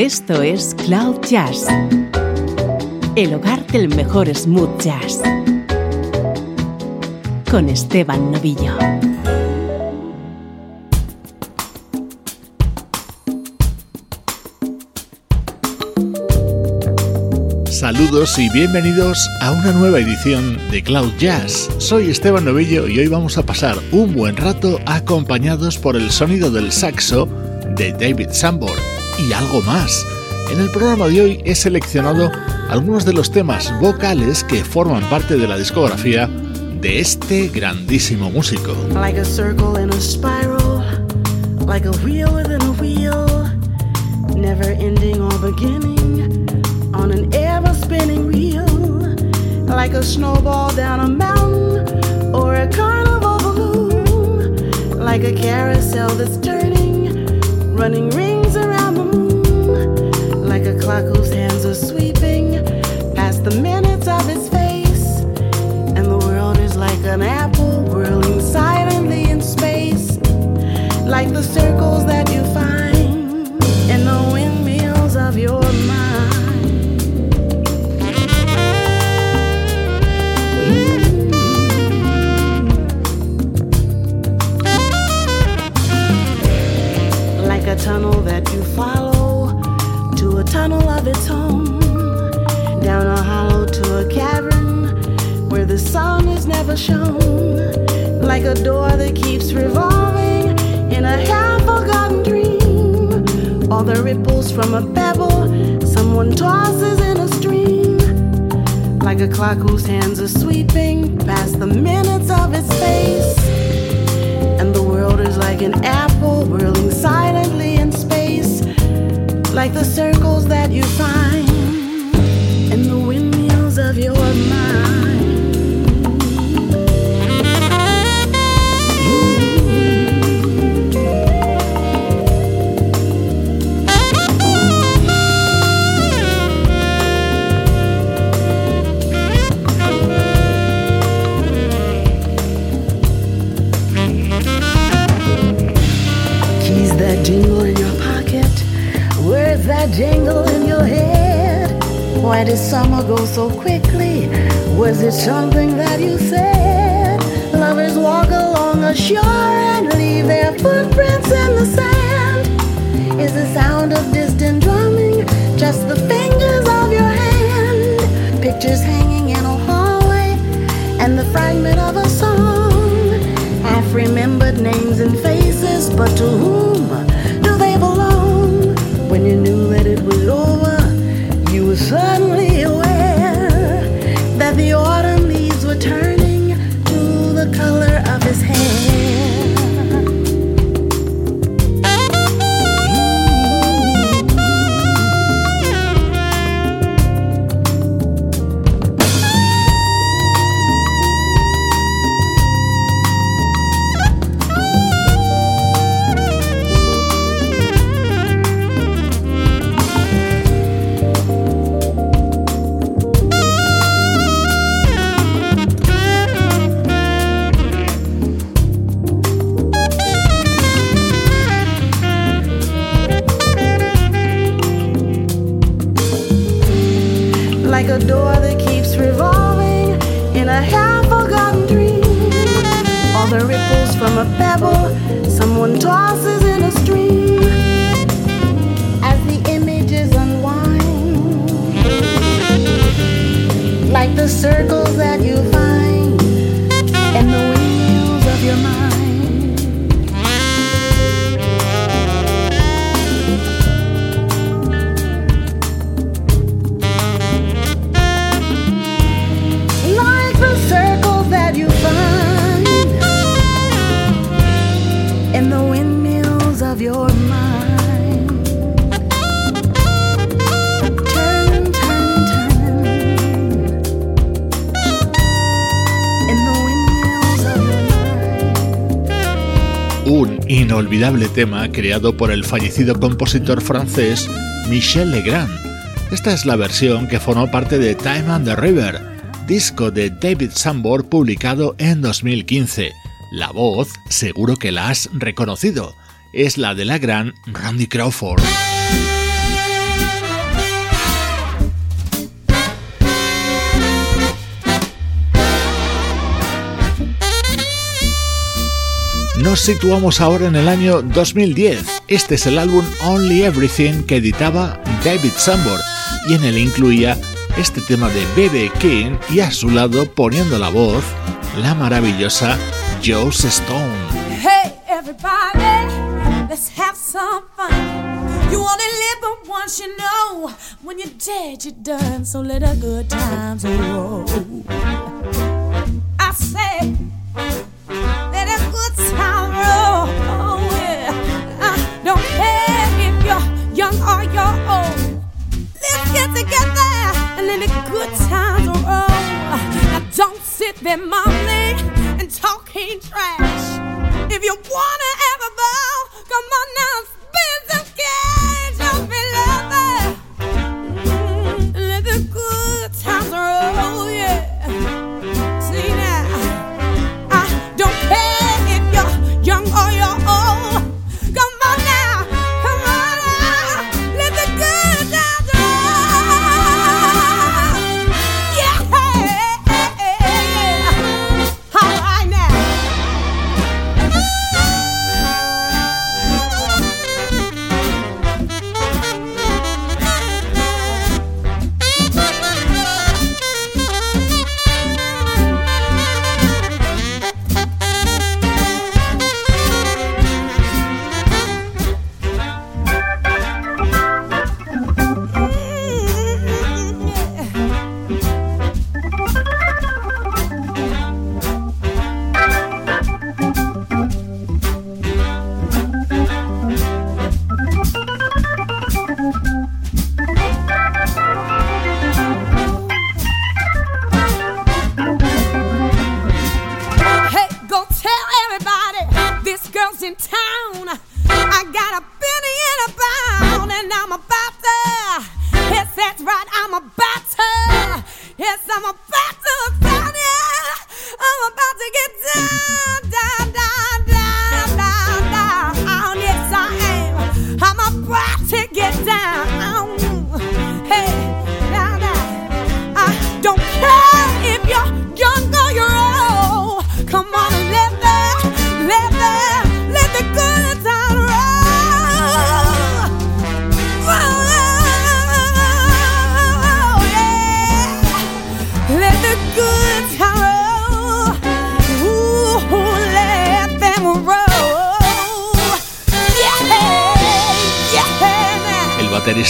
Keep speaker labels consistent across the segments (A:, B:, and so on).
A: Esto es Cloud Jazz, el hogar del mejor smooth jazz, con Esteban Novillo.
B: Saludos y bienvenidos a una nueva edición de Cloud Jazz. Soy Esteban Novillo y hoy vamos a pasar un buen rato acompañados por el sonido del saxo de David Sambor y algo más. En el programa de hoy he seleccionado algunos de los temas vocales que forman parte de la discografía de este grandísimo músico.
C: Like a circle in a spiral, like a wheel within a wheel, never ending or beginning on an ever spinning wheel, like a snowball down a mountain or a carnival balloon, like a carousel that's turning, running rings clock whose hands are sweeping past the minutes of its face, and the world is like an apple whirling silently in space, like the circles that you find in the windmills of your mind. Like a tunnel that you follow a tunnel of its own, down a hollow to a cavern where the sun is never shown, like a door that keeps revolving in a half forgotten dream, or the ripples from a pebble someone tosses in a stream, like a clock whose hands are sweeping past the minutes of its face. And the world is like an apple whirling silently in space, like the circles that you find jingle in your head. Why did summer go so quickly? Was it something that you said? Lovers walk along a shore and leave their footprints in the sand. Is the sound of distant drumming just the fingers of your hand? Pictures hanging in a hallway and the fragment of a song. Half remembered names and faces, but to whom
B: inolvidable tema creado por el fallecido compositor francés Michel Legrand. Esta es la versión que formó parte de Time and the River, disco de David Sambor publicado en 2015. La voz, seguro que la has reconocido, es la de la gran Randy Crawford. Nos situamos ahora en el año 2010. Este es el álbum Only Everything que editaba David Sambor y en él incluía este tema de B.B. King y a su lado poniendo la voz la maravillosa Joss Stone.
D: Hey everybody, let's have some fun. You only live but once, you know. When you're dead, you're done. So let the good times roll. I say, if you wanna ever bow, come on now,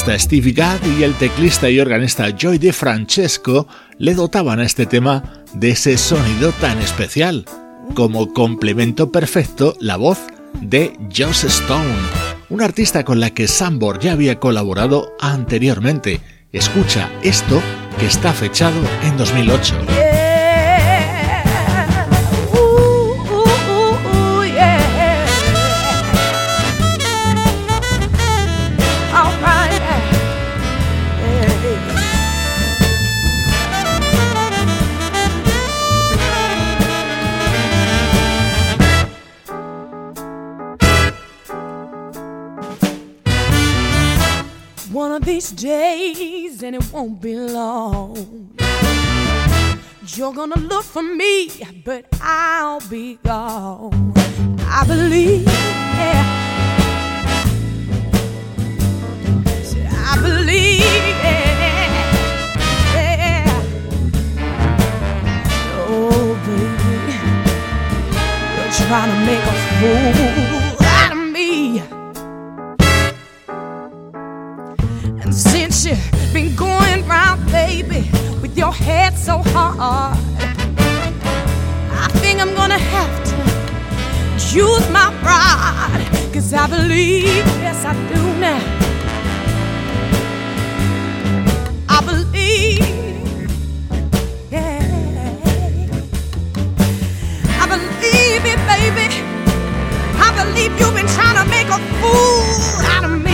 B: Steve Gadd y el teclista y organista Joy De Francesco le dotaban a este tema de ese sonido tan especial. Como complemento perfecto, la voz de Joss Stone, una artista con la que Sambor ya había colaborado anteriormente. Escucha esto que está fechado en 2008.
D: And it won't be long. You're gonna look for me, but I'll be gone. I believe, yeah. I believe, yeah. yeah. Oh, baby, you're trying to make a fool head so hard, I think I'm gonna have to use my pride. Cause I believe, yes, I do now. I believe, yeah. I believe it, baby. I believe you've been trying to make a fool out of me.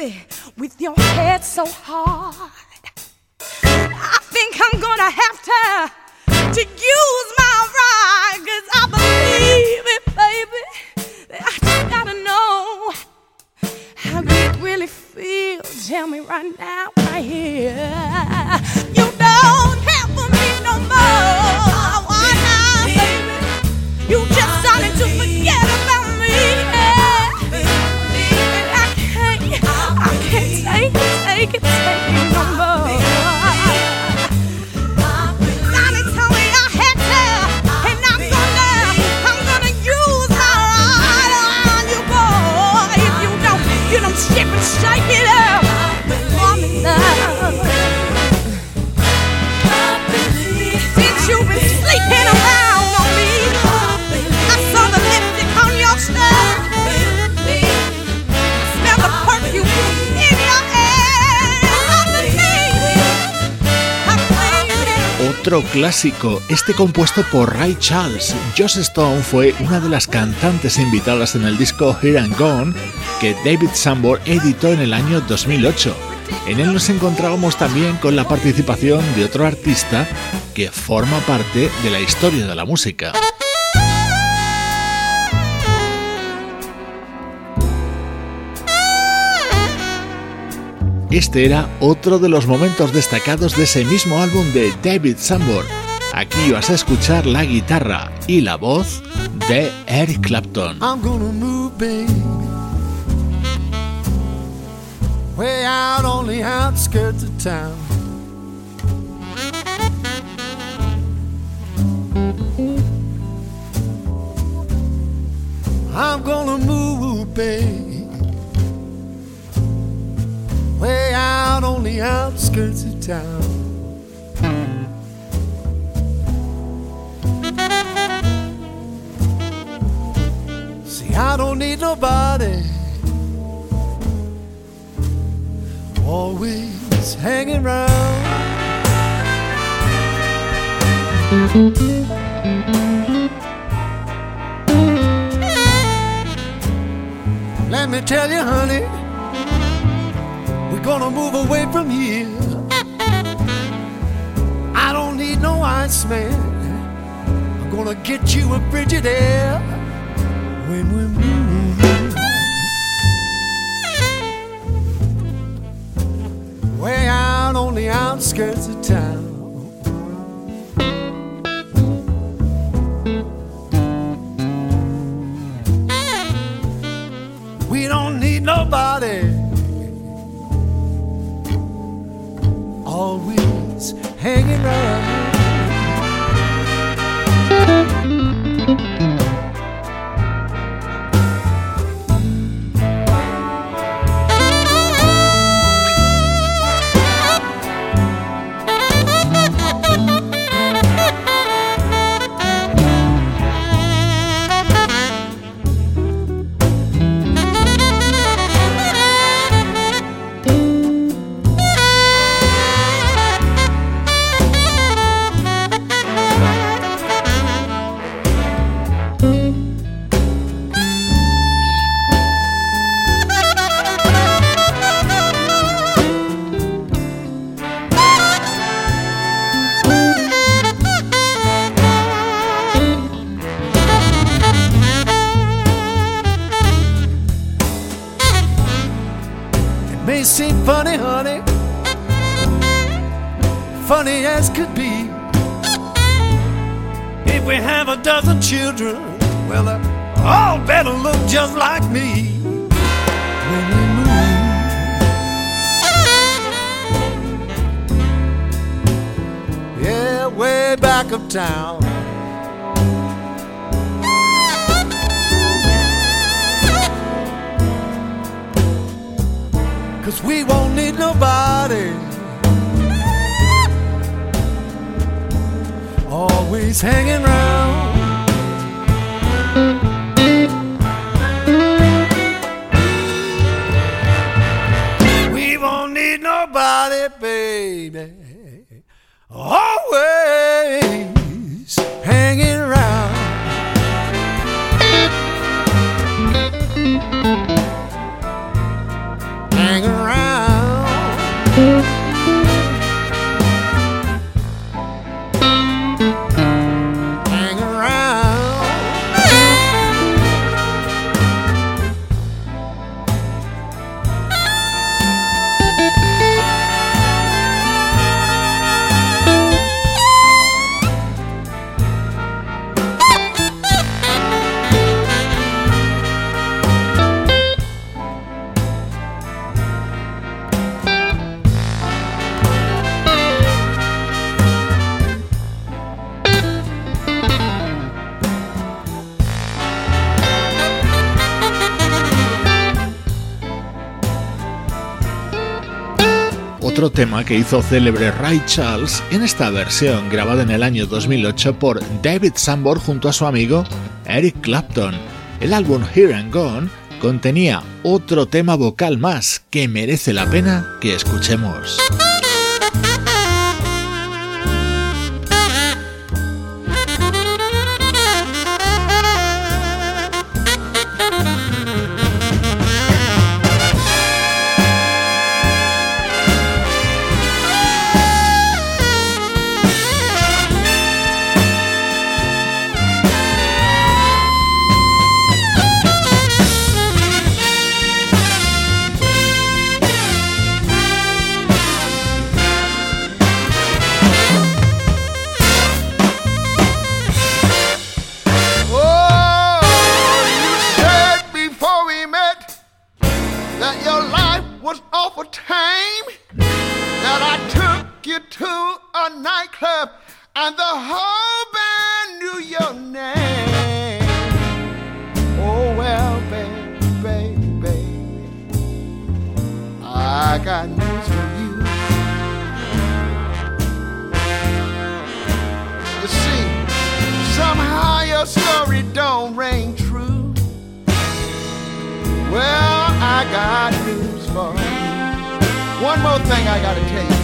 D: Baby, with your head so hard, I think I'm gonna have to, to use my ride, cause I believe it, baby. I just gotta know how you really feel. Tell me right now, right here. You don't have for me no more. You don't
B: Otro clásico, este compuesto por Ray Charles. Joss Stone fue una de las cantantes invitadas en el disco Here and Gone que David Sambor editó en el año 2008. En él nos encontrábamos también con la participación de otro artista que forma parte de la historia de la música. Este era otro de los momentos destacados de ese mismo álbum de David Sambor. Aquí vas a escuchar la guitarra y la voz de Eric Clapton.
E: I'm gonna move, baby. Way out on the outskirts of town. I'm gonna move, baby. Way out on the outskirts of town. See, I don't need nobody always hanging around. Let me tell you, honey, we're gonna move away from here. I don't need no Iceman. I'm gonna get you a Frigidaire when we move. Way out on the outskirts of town.
B: Otro tema que hizo célebre Ray Charles en esta versión grabada en el año 2008 por David Sanborn junto a su amigo Eric Clapton. El álbum Here and Gone contenía otro tema vocal más que merece la pena que escuchemos.
F: I got news for you. One more thing I gotta tell you.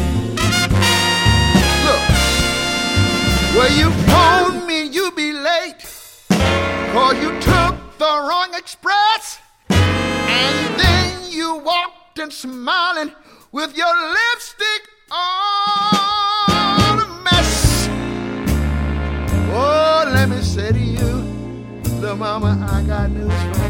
F: Look, well, you phoned me, you be late. Cause you took the wrong express. And then you walked in smiling with your lipstick all a mess. Oh, let me say to you, little mama, I got news for you.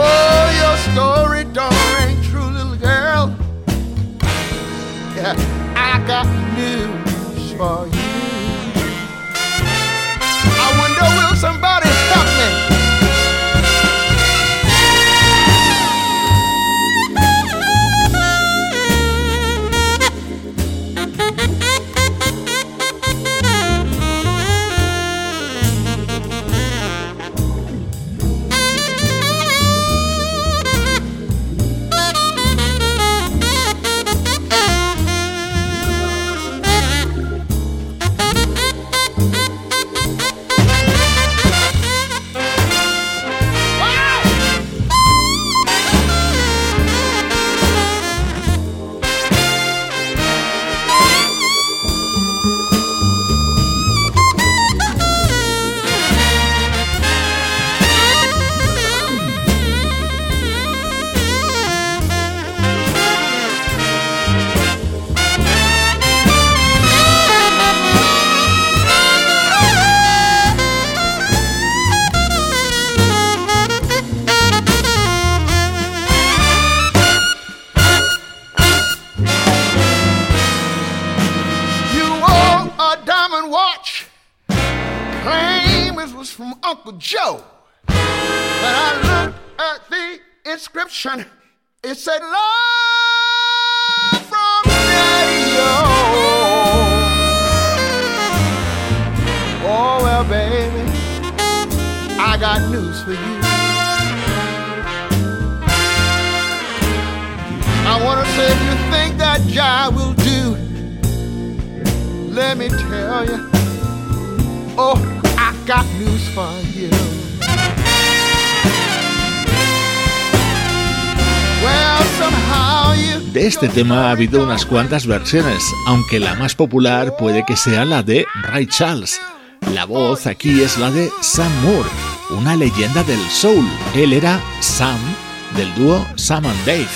F: Oh, your story don't ring true, little girl. Yeah, I got news for you. I wonder, will somebody Uncle Joe. When I looked at the inscription, it said love from Daddy-O. Oh, well, baby, I got news for you. I wanna say if you think that jive will do, let me tell you, oh, got news for you. Well, somehow you
B: De este tema ha habido unas cuantas versiones, aunque la más popular puede que sea la de Ray Charles. La voz aquí es la de Sam Moore, una leyenda del soul. Él era Sam del dúo Sam and Dave.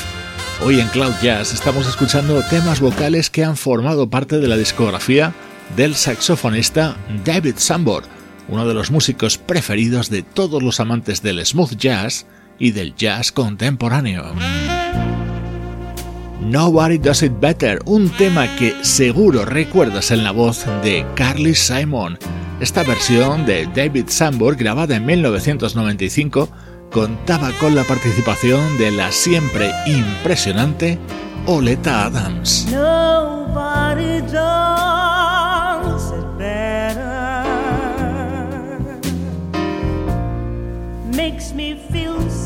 B: Hoy en Cloud Jazz estamos escuchando temas vocales que han formado parte de la discografía del saxofonista David Sambor, uno de los músicos preferidos de todos los amantes del smooth jazz y del jazz contemporáneo. Nobody Does It Better, un tema que seguro recuerdas en la voz de Carly Simon. Esta versión de David Sambor, grabada en 1995, contaba con la participación de la siempre impresionante Oleta Adams.
G: Nobody does Makes me feel sad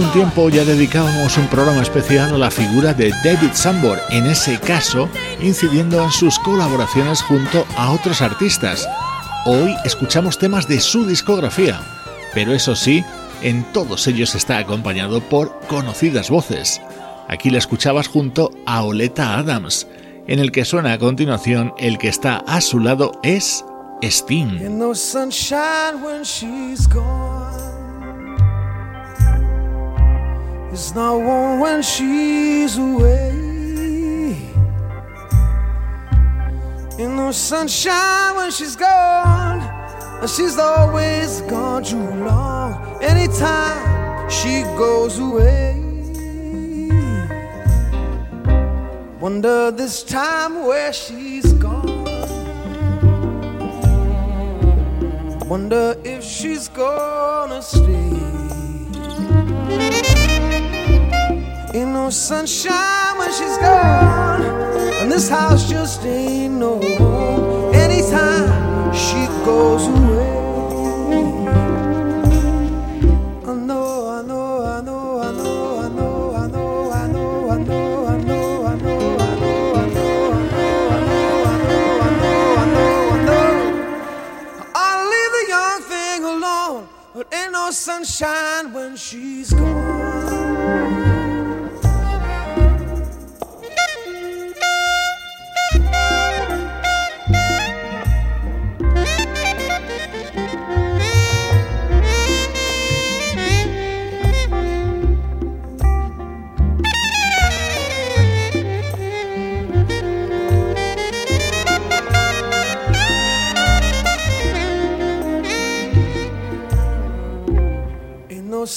B: tiempo ya dedicábamos un programa especial a la figura de David Sambor, en ese caso incidiendo en sus colaboraciones junto a otros artistas. Hoy escuchamos temas de su discografía, pero eso sí, en todos ellos está acompañado por conocidas voces. Aquí la escuchabas junto a Oleta Adams, en el que suena a continuación el que está a su lado es Sting.
H: It's not warm when she's away. Ain't no sunshine when she's gone, and she's always gone too long. Anytime she goes away, wonder this time where she's gone. Wonder if she's gonna stay. Ain't no sunshine when she's gone, and this house just ain't no home. Anytime she goes away, I know, I know,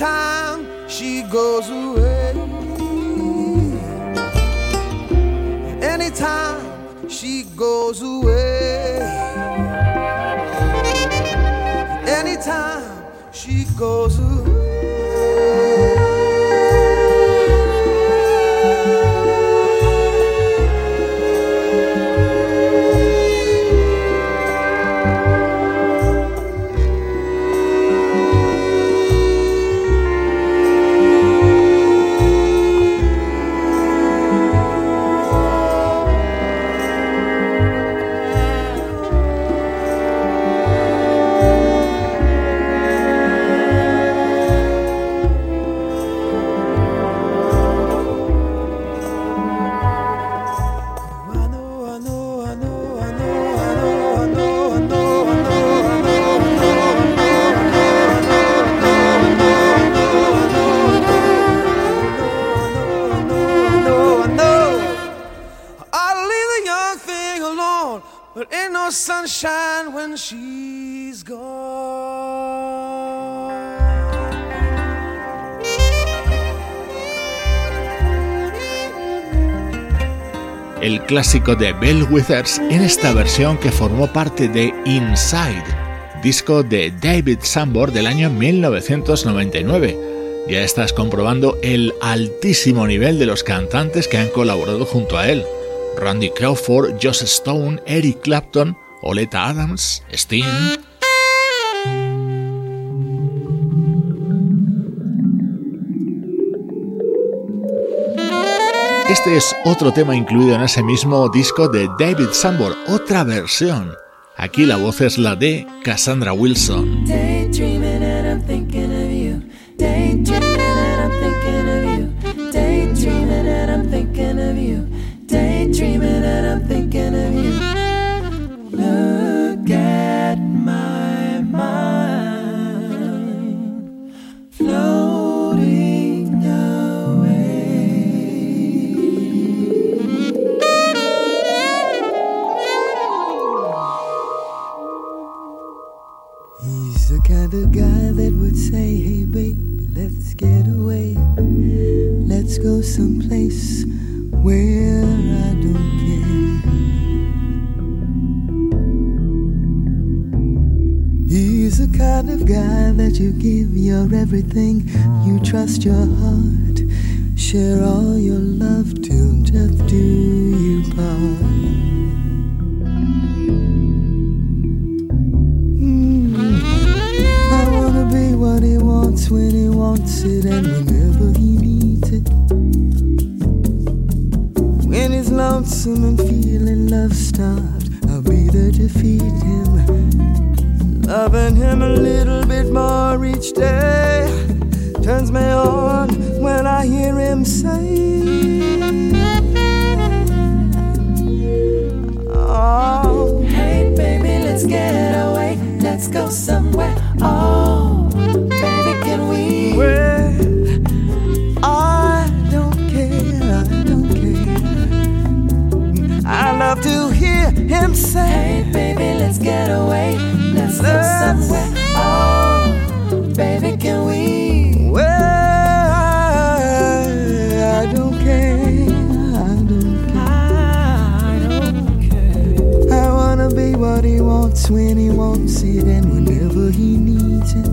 H: Anytime she goes away. Anytime she goes away. Anytime she goes away.
B: El clásico de Bell Withers en esta versión que formó parte de Inside, disco de David Sambor del año 1999. Ya estás comprobando el altísimo nivel de los cantantes que han colaborado junto a él. Randy Crawford, Joss Stone, Eric Clapton, Oleta Adams, Sting. Este es otro tema incluido en ese mismo disco de David Sambor, otra versión. Aquí la voz es la de Cassandra Wilson.
I: Go someplace where I don't care. He's the kind of guy that you give your everything, you trust your heart, share all your love till death do you part. Mm. I wanna be what he wants when he wants it and whenever he needs lonesome and feeling love starved, I'll be there to feed him. Loving him a little bit more each day turns me on when I hear him say, Oh,
J: Hey, baby, let's get away. Let's go somewhere. Oh, baby, can we?
I: Well, him say,
J: Hey, baby, let's get away. Let's go somewhere. Oh, baby, can we?
I: Well, I, I don't care, I don't care.
J: I don't care.
I: I wanna be what he wants when he wants it and whenever he needs it.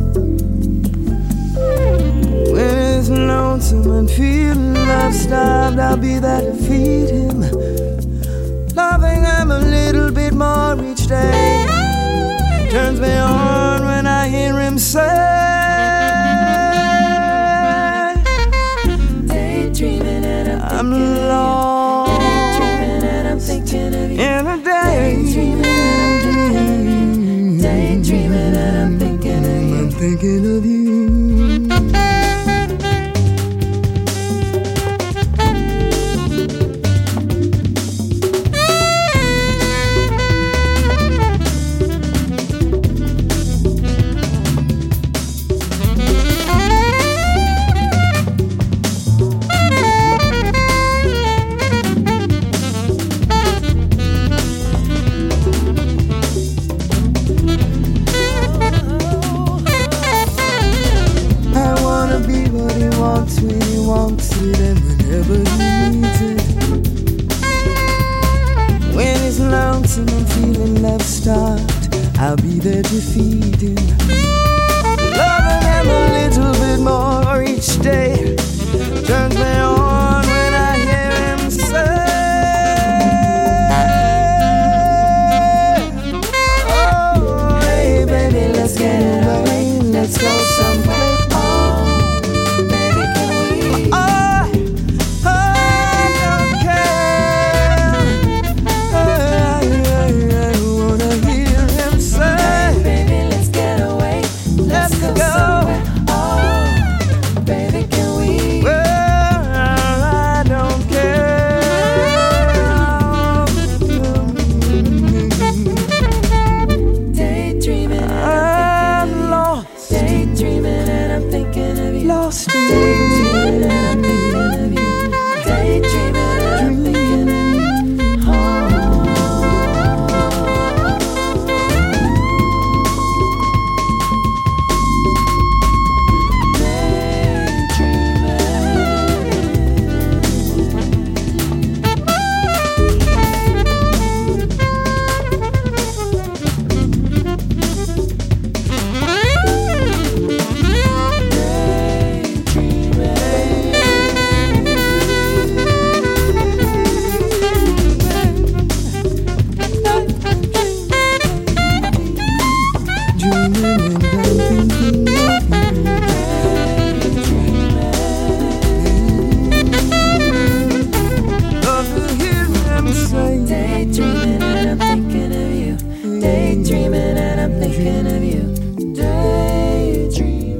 I: When it's lonesome and feeling love starved, I'll be there to feed him. Loving him a little bit more each day turns me on when I hear him say,
J: Daydreaming and I'm
I: I'm
J: thinking of you.
I: lost
J: Daydreaming and I'm thinking of you.
I: in a daydream.
J: Daydreaming and I'm thinking of you.
I: I'm thinking of you. I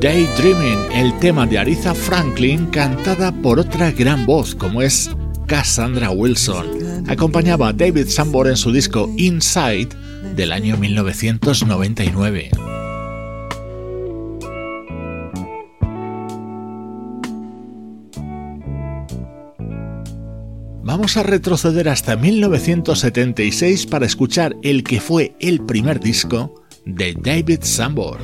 J: Daydreaming,
B: el tema de Aretha Franklin cantada por otra gran voz como es Cassandra Wilson. Acompañaba a David Sambor en su disco Inside del año 1999. Vamos a retroceder hasta 1976 para escuchar el que fue el primer disco de David Sambor.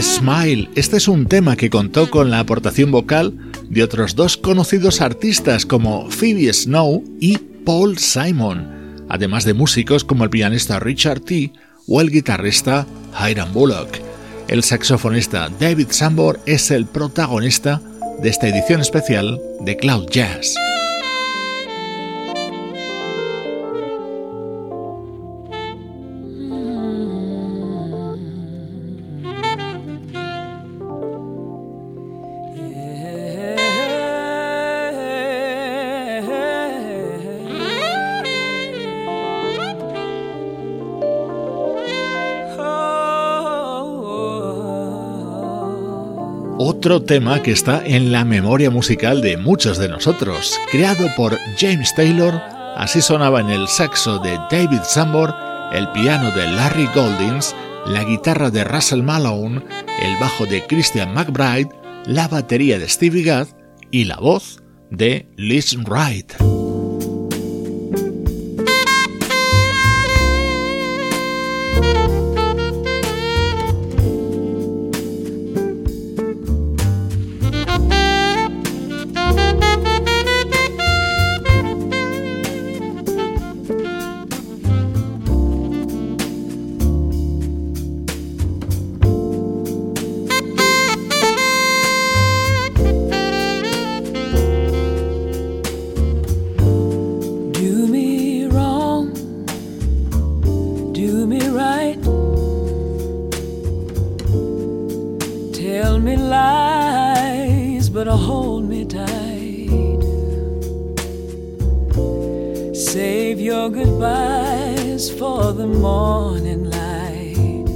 J: Smile.
B: Este es un tema que contó con la aportación vocal de otros dos conocidos artistas como Phoebe Snow y Paul Simon, además de músicos como el pianista Richard T. o el guitarrista Hiram Bullock. El saxofonista David Sambor es el protagonista de esta edición especial de Cloud Jazz. Otro tema que está en la memoria musical de muchos de nosotros. Creado por James Taylor, así sonaba en el saxo de David Sambor, el piano de Larry Goldings, la guitarra de Russell Malone, el bajo de Christian McBride, la batería de Stevie Gadd y la voz de Liz Wright.
K: Save your goodbyes for the morning light.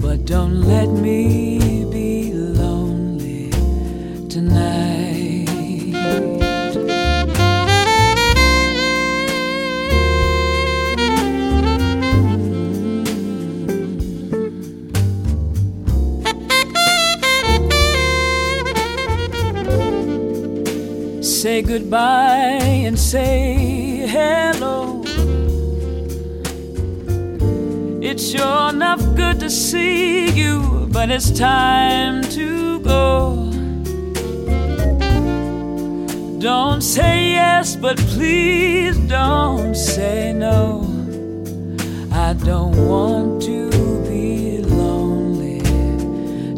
K: But don't let me be lonely tonight. say goodbye and say it's sure enough good to see you, but it's time to go. Don't say yes, but please don't say no. I don't want to be lonely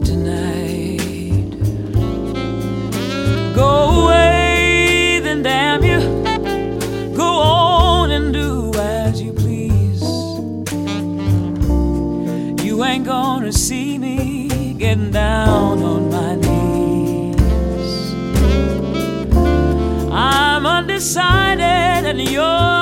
K: tonight. Go away, then damn you. Down on my knees. I'm undecided, and your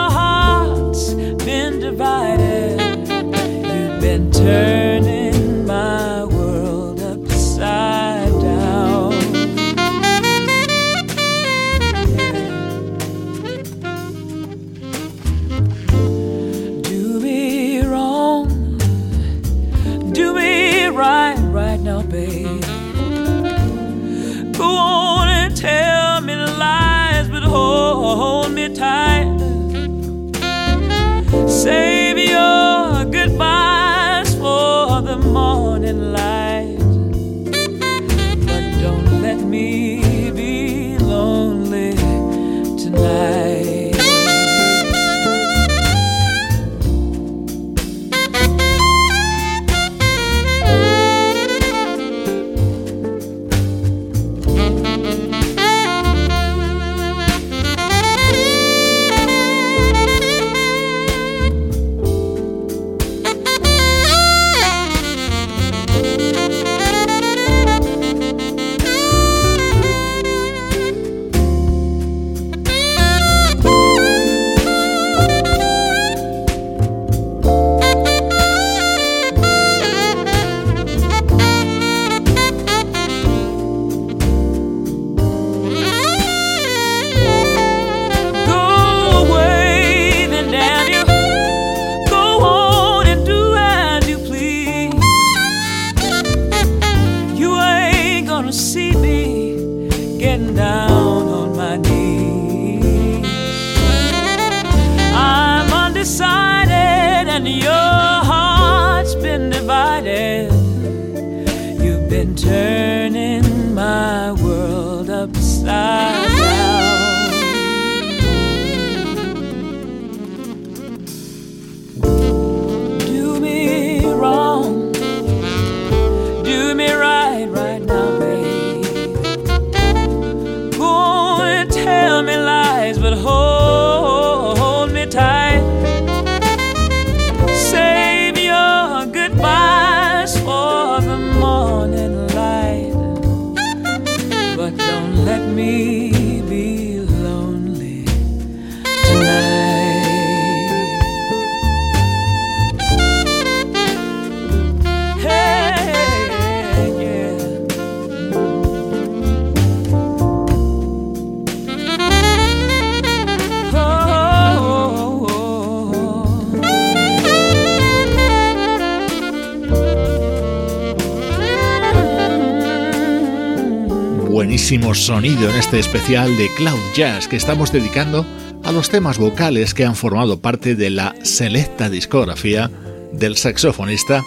L: sonido en este especial de Cloud Jazz que estamos dedicando a los temas vocales que han formado parte de la selecta discografía del saxofonista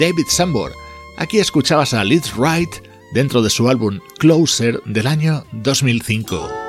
L: David Sambor. Aquí escuchabas a Liz Wright dentro de su álbum Closer del año 2005.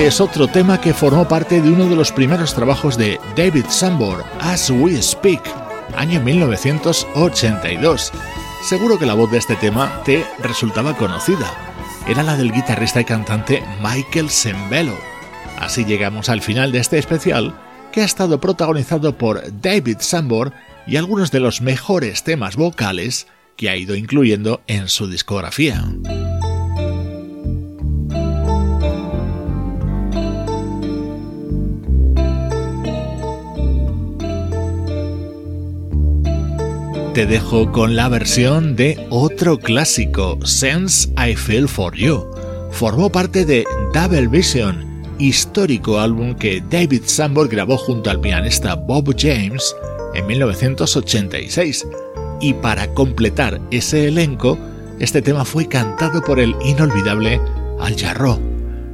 B: Este es otro tema que formó parte de uno de los primeros trabajos de David Sambor, As We Speak, año 1982. Seguro que la voz de este tema te resultaba conocida. Era la del guitarrista y cantante Michael Sembello. Así llegamos al final de este especial que ha estado protagonizado por David Sambor y algunos de los mejores temas vocales que ha ido incluyendo en su discografía. Dejo con la versión de otro clásico, Sense I Feel For You. Formó parte de Double Vision, histórico álbum que David Sambor grabó junto al pianista Bob James en 1986. Y para completar ese elenco, este tema fue cantado por el inolvidable Al Jarro.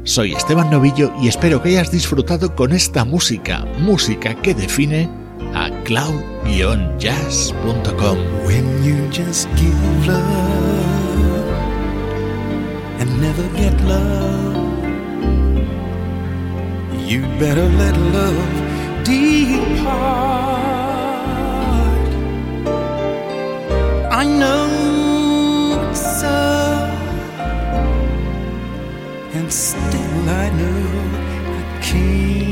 B: Soy Esteban Novillo y espero que hayas disfrutado con esta música, música que define a cloud-jazz.com.
E: When you just give love and never get love, you better let love depart. I know it's so, and still I know I can't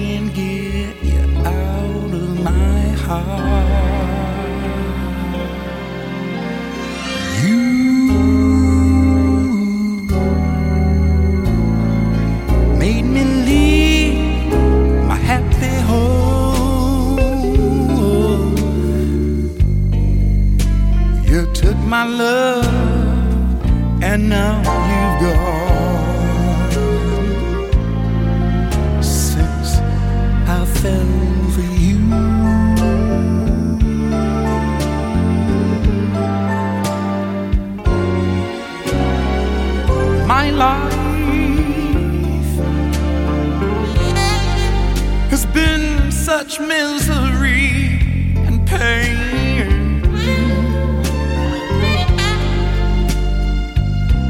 E: my happy home. You took my love, and now you've gone. Misery and pain.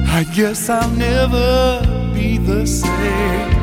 E: I guess I'll never be the same.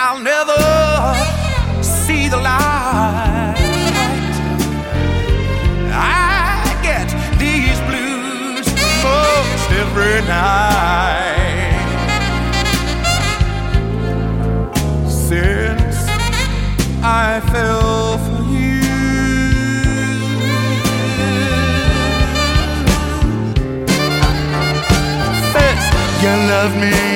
E: I'll never see the light. I get these blues most every night. since I fell for you. Since you love me